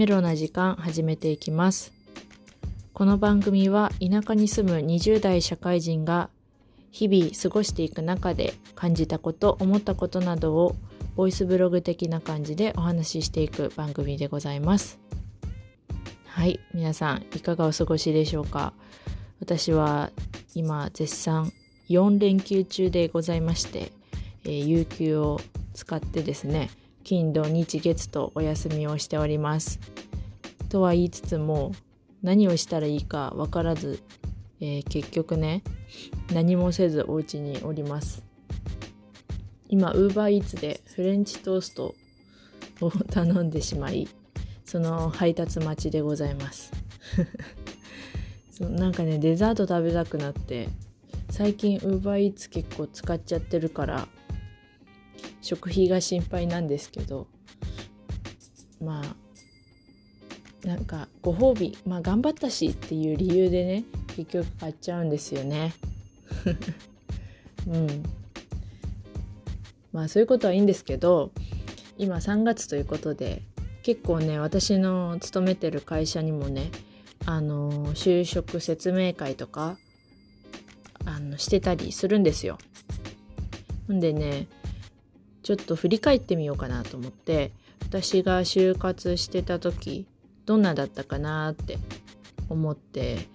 メロな時間始めていきます。この番組は田舎に住む20代社会人が日々過ごしていく中で感じたこと思ったことなどをボイスブログ的な感じでお話ししていく番組でございます。はい皆さんいかがお過ごしでしょうか？私は今絶賛4連休中でございまして、えー、有給を使ってですね金土日月とお休みをしております。とは言いつつも何をしたらいいか分からず、えー、結局ね何もせずお家におります。今ウーバーイーツでフレンチトーストを 頼んでしまいその配達待ちでございます。そなんかねデザート食べたくなって最近ウーバーイーツ結構使っちゃってるから食費が心配なんですけどまあなんかご褒美まあ頑張ったしっていう理由でね結局買っちゃうんですよね うんまあそういうことはいいんですけど今3月ということで結構ね私の勤めてる会社にもねあの就職説明会とかあのしてたりするんですよ。ほんでねちょっと振り返ってみようかなと思って私が就活してた時どんなだったかなって思って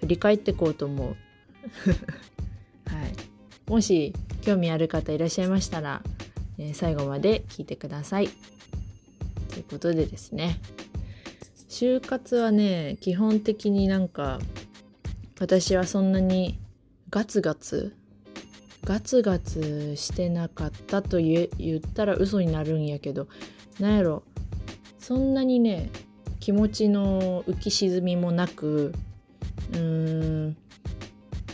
振り返ってこうと思う。はい、もし興味ある方いらっしゃいましたら、えー、最後まで聞いてください。ということでですね就活はね基本的になんか私はそんなにガツガツガツガツしてなかったと言ったら嘘になるんやけどなんやろそんなにね気持ちの浮き沈みもなくうーん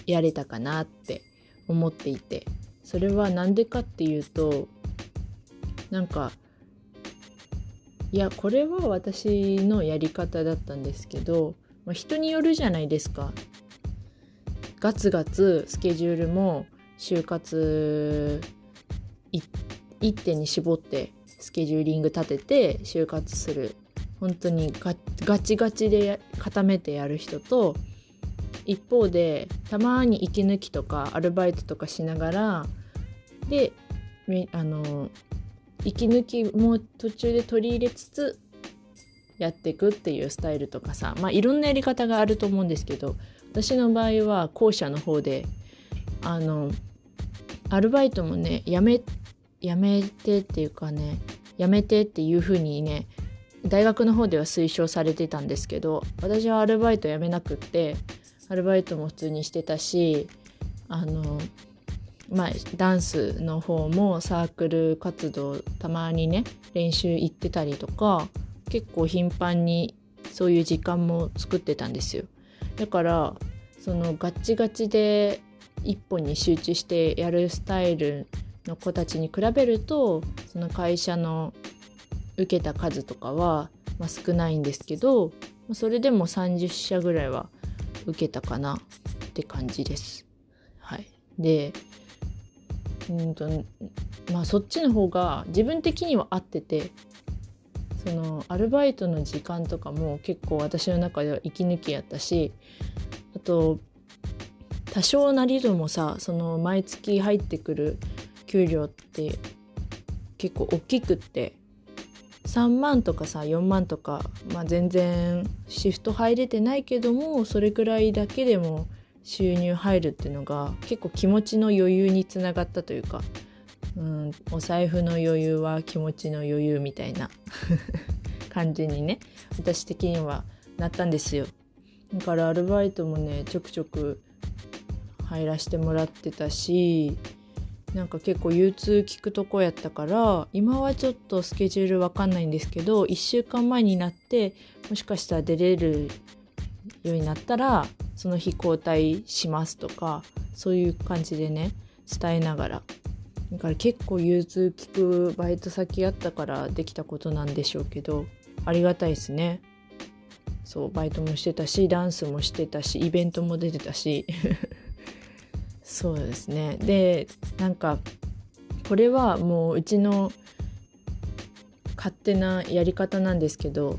やれたかなって思っていてそれは何でかっていうとなんかいやこれは私のやり方だったんですけど、まあ、人によるじゃないですか。ガツガツスケジュールも就活一点に絞ってスケジューリング立てて就活する。本当にガチガチで固めてやる人と一方でたまに息抜きとかアルバイトとかしながらであの息抜きも途中で取り入れつつやっていくっていうスタイルとかさまあいろんなやり方があると思うんですけど私の場合は後者の方であのアルバイトもねやめやめてっていうかねやめてっていう風にね大学の方では推奨されてたんですけど私はアルバイトやめなくってアルバイトも普通にしてたしあのまあダンスの方もサークル活動たまにね練習行ってたりとか結構頻繁にそういう時間も作ってたんですよ。だからそのガチガチで一本に集中してやるスタイルの子たちに比べるとその会社の受けた数とかは、まあ、少ないんですけどそれでも30社ぐらいは受けたかなって感じです。はい、でうんとまあそっちの方が自分的には合っててそのアルバイトの時間とかも結構私の中では息抜きやったしあと多少なりともさその毎月入ってくる給料って結構大きくって3万とかさ4万とか、まあ、全然シフト入れてないけどもそれくらいだけでも収入入るっていうのが結構気持ちの余裕につながったというか、うん、お財布の余裕は気持ちの余裕みたいな 感じにね私的にはなったんですよ。だからアルバイトもねちょくちょく入らせてもらってたしなんか結構融通聞くとこやったから今はちょっとスケジュールわかんないんですけど1週間前になってもしかしたら出れるようになったらその日交代しますとかそういう感じでね伝えながら。だから結構融通聞くバイト先やったからできたことなんでしょうけどありがたいですね。そうバイトもしてたしダンスもしてたしイベントも出てたし。そうですね。でなんかこれはもううちの勝手なやり方なんですけど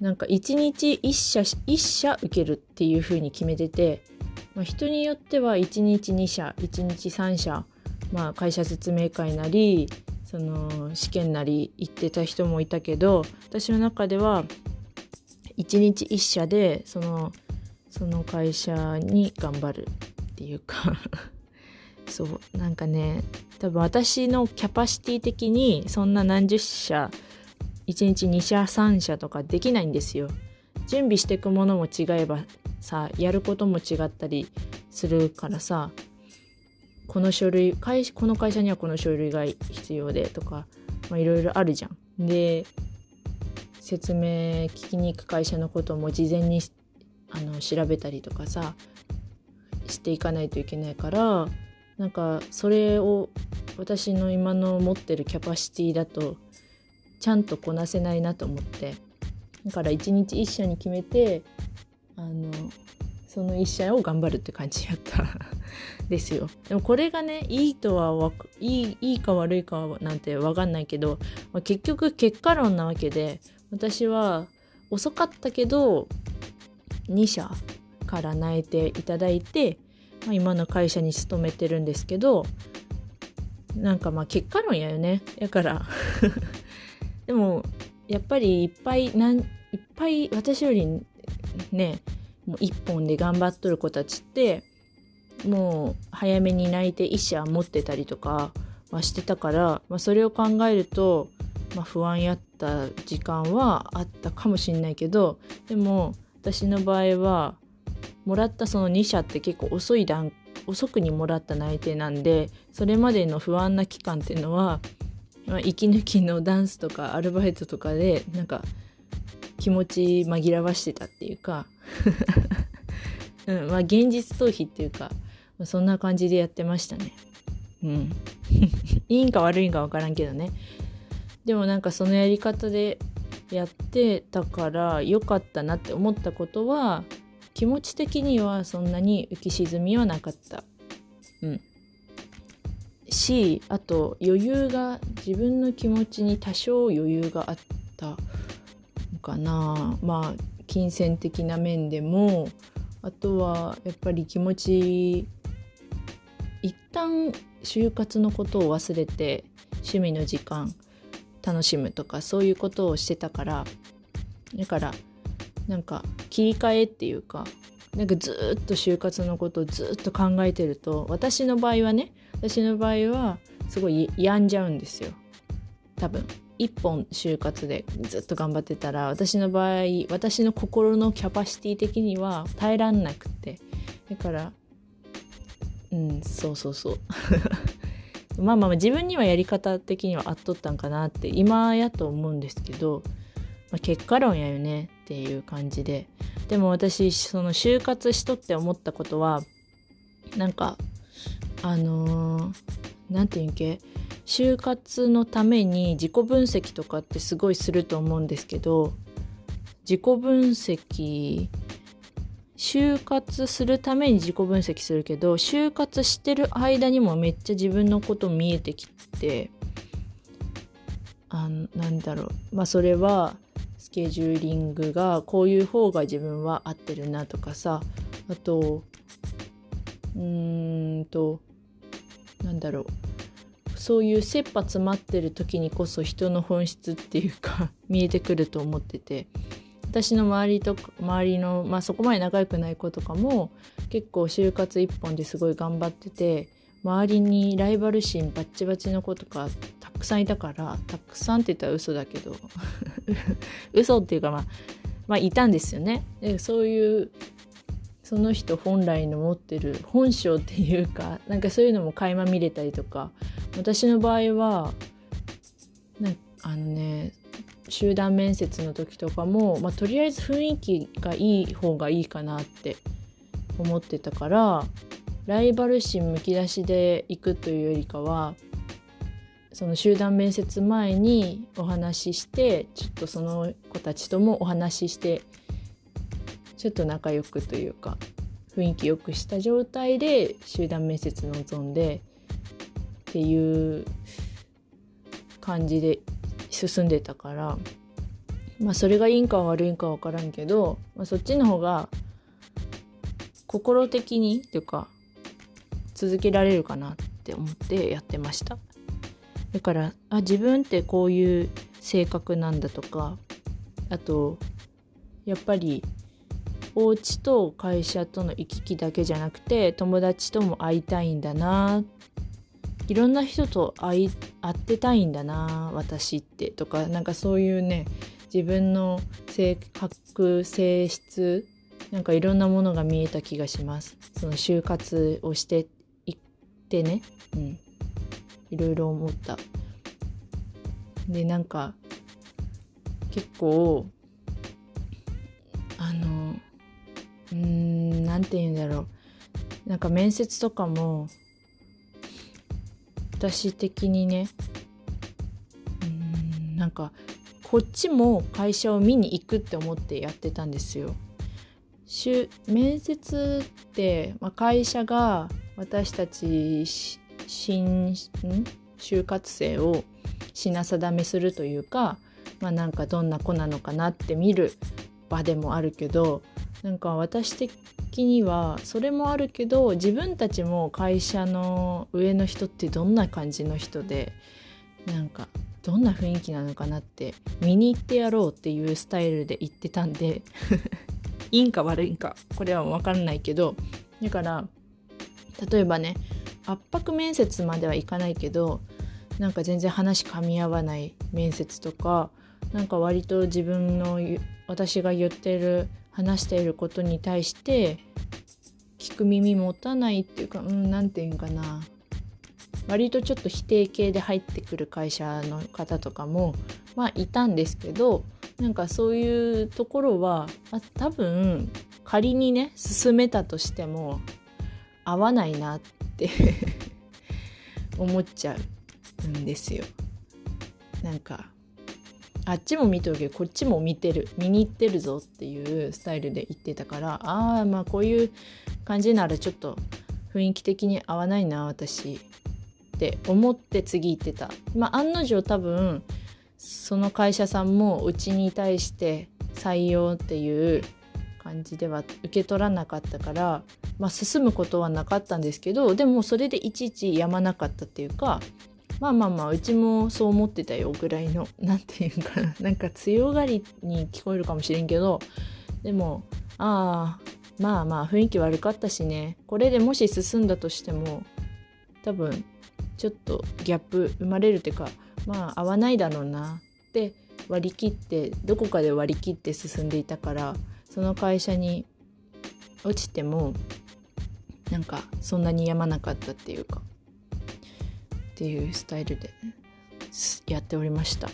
なんか1日1社1社受けるっていう風に決めてて、まあ、人によっては1日2社1日3社、まあ、会社説明会なりその試験なり行ってた人もいたけど私の中では1日1社でそのその会社に頑張る。っていうか そうなんかね多分私のキャパシティ的にそんな何十社1日2社3社とかできないんですよ。準備していくものも違えばさやることも違ったりするからさこの書類会この会社にはこの書類が必要でとかいろいろあるじゃん。で説明聞きに行く会社のことも事前にあの調べたりとかさしていかないといけないからなんかそれを私の今の持ってるキャパシティだとちゃんとこなせないなと思って。だから一日一社に決めてあのその一社を頑張るって感じやった。ですよ。でもこれがねいいとはいいいいか悪いかなんて分かんないけど、まあ、結局結果論なわけで私は遅かったけど2社から内定いただいて、まあ、今の会社に勤めてるんですけどなんかまあ結果論やよね。やから でもやっぱりいっぱいなんいっぱい私よりねもう一本で頑張っとる子たちってもう早めに泣いて意思は持ってたりとかはしてたから、まあ、それを考えると、まあ、不安やった時間はあったかもしんないけどでも私の場合はもらったその2社って結構遅い段遅くにもらった内定なんでそれまでの不安な期間っていうのは、まあ、息抜きのダンスとかアルバイトとかでなんか気持ち紛らわしてたっていうか うんまあ現実逃避っていうか、まあ、そんな感じでやってましたね。うん。いいんか悪いんか分からんけどね。でもなんかそのやり方でやってたから良かったなって思ったことは気持ち的にはそんなに浮き沈みはなかった。うん。しあと余裕が自分の気持ちに多少余裕があったのかなまあ金銭的な面でもあとはやっぱり気持ち一旦就活のことを忘れて趣味の時間楽しむとかそういうことをしてたからだからなんか切り替えっていうかなんかずっと就活のことをずっと考えてると私の場合はね私の場合はすごい病んじゃうんですよ。多分一本就活でずっと頑張ってたら私の場合私の心のキャパシティ的には耐えらんなくて。だからうんそうそうそう。まあまあ自分にはやり方的には合っとったんかなって今やと思うんですけど、まあ、結果論やよね。っていう感じで。でも私その就活しとって思ったことはなんかあの何、ー、て言うんけ？就活のために自己分析とかってすごいすると思うんですけど自己分析就活するために自己分析するけど就活してる間にもめっちゃ自分のこと見えてきてあなんだろう。まあそれはスケジューリングがこういう方が自分は合ってるなとかさあとうーんとなんだろう。そういう切羽詰まってる時にこそ人の本質っていうか 見えてくると思ってて。私の周りと周りの、まあ、そこまで仲良くない子とかも結構就活一本ですごい頑張ってて周りにライバル心バッチバチの子とかくさんいたからたくさんって言ったら嘘だけど 嘘っていうかまあまあいたんですよね。でそういうその人本来の持ってる本性っていうかなんかそういうのも垣間見れたりとか私の場合はなあのね集団面接の時とかも、まあ、とりあえず雰囲気がいい方がいいかなって思ってたからライバル心むき出しで行くというよりかはその集団面接前にお話ししてちょっとその子たちともお話ししてちょっと仲良くというか雰囲気良くした状態で集団面接臨んでっていう感じで進んでたからまあそれがいいんか悪いんか分からんけど、まあ、そっちの方が心的にっていうか続けられるかなって思ってやってました。だからあ自分ってこういう性格なんだとかあとやっぱりお家と会社との行き来だけじゃなくて友達とも会いたいんだな。いろんな人と会い会ってたいんだな私ってとかなんかそういうね自分の性格性質なんかいろんなものが見えた気がします。その就活をしていってね。うん。いろいろ思ったでなんか結構あのうんなんて言うんだろうなんか面接とかも私的にねうんなんかこっちも会社を見に行くって思ってやってたんですよ。面接って、まあ、会社が私たち新就活生を品定めするというか、まあ、なんかどんな子なのかなって見る場でもあるけどなんか私的にはそれもあるけど自分たちも会社の上の人ってどんな感じの人でなんかどんな雰囲気なのかなって見に行ってやろうっていうスタイルで行ってたんで いいんか悪いんか。これは分かんないけどだから例えばね圧迫面接まではいかないけどなんか全然話噛み合わない面接とかなんか割と自分の私が言ってる話していることに対して聞く耳持たないっていうかうん何て言うんかな。割とちょっと否定形で入ってくる会社の方とかもまあいたんですけどなんかそういうところはあ多分仮にね進めたとしても合わないなっって 思っちゃうんですよ。なんかあっちも見てるけどこっちも見てる見に行ってるぞっていうスタイルで言ってたからああまあこういう感じならちょっと雰囲気的に合わないな私って思って次行ってた。まあ、案の定多分その会社さんもうちに対して採用っていう感じでは受け取らなかったから、まあ、進むことはなかったんですけどでもそれでいちいちやまなかったっていうかまあまあまあうちもそう思ってたよぐらいの何て言うかな なんか強がりに聞こえるかもしれんけどでもああまあまあ雰囲気悪かったしね。これでもし進んだとしても多分ちょっとギャップ生まれるっていうかまあ合わないだろうな。って割り切ってどこかで割り切って進んでいたからその会社に落ちてもなんかそんなにやまなかったっていうかっていうスタイルでやっておりました、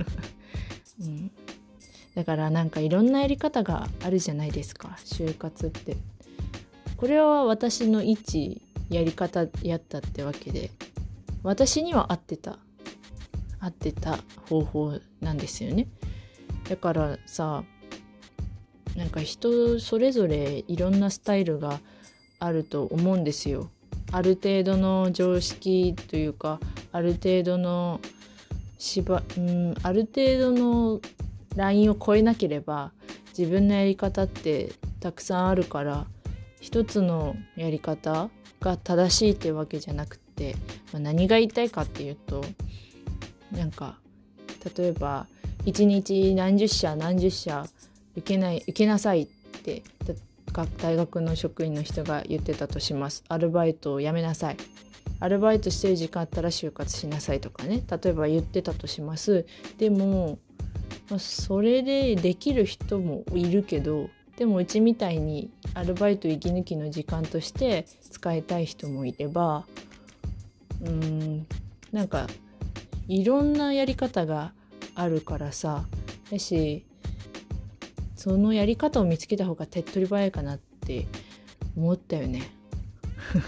うん、だからなんかいろんなやり方があるじゃないですか就活って。これは私の一やり方やったってわけで私には合ってた合ってた方法なんですよね。だからさなんか人それぞれいろんなスタイルがあると思うんですよ。ある程度の常識というかある程度の芝うんある程度のラインを超えなければ自分のやり方ってたくさんあるから一つのやり方が正しいってわけじゃなくて、まあ、何が言いたいかっていうとなんか例えば1日何十社何十社受けない受けなさいって大学の職員の人が言ってたとします。アルバイトをやめなさい。アルバイトしてる時間あったら就活しなさいとかね。例えば言ってたとします。でも、まあ、それでできる人もいるけどでもうちみたいにアルバイト息抜きの時間として使いたい人もいればうんなんかいろんなやり方があるからさ。やしそのやり方を見つけた方が手っ取り早いかなって思ったよね。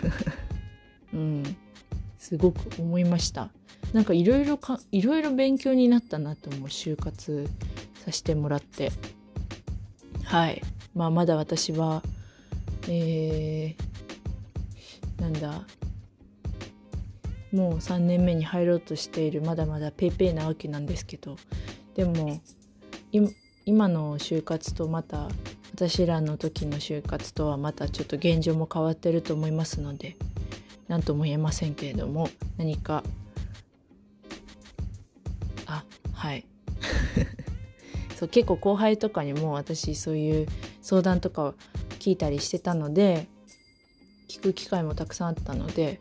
うん、すごく思いました。なんかいろいろかいろいろ勉強になったなと思う就活させてもらって。はい。まあまだ私は、えー、なんだ、もう3年目に入ろうとしているまだまだペイペイなわけなんですけど、でも、今の就活とまた私らの時の就活とはまたちょっと現状も変わってると思いますので何とも言えませんけれども何かあはい。そう結構後輩とかにも私そういう相談とかを聞いたりしてたので聞く機会もたくさんあったので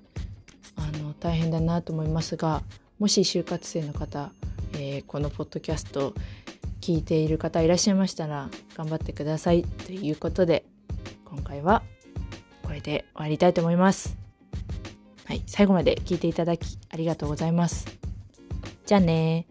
あの大変だなと思いますがもし就活生の方、えー、このポッドキャスト聞いている方いらっしゃいましたら頑張ってくださいということで今回はこれで終わりたいと思います。はい、最後まで聞いていただきありがとうございます。じゃあね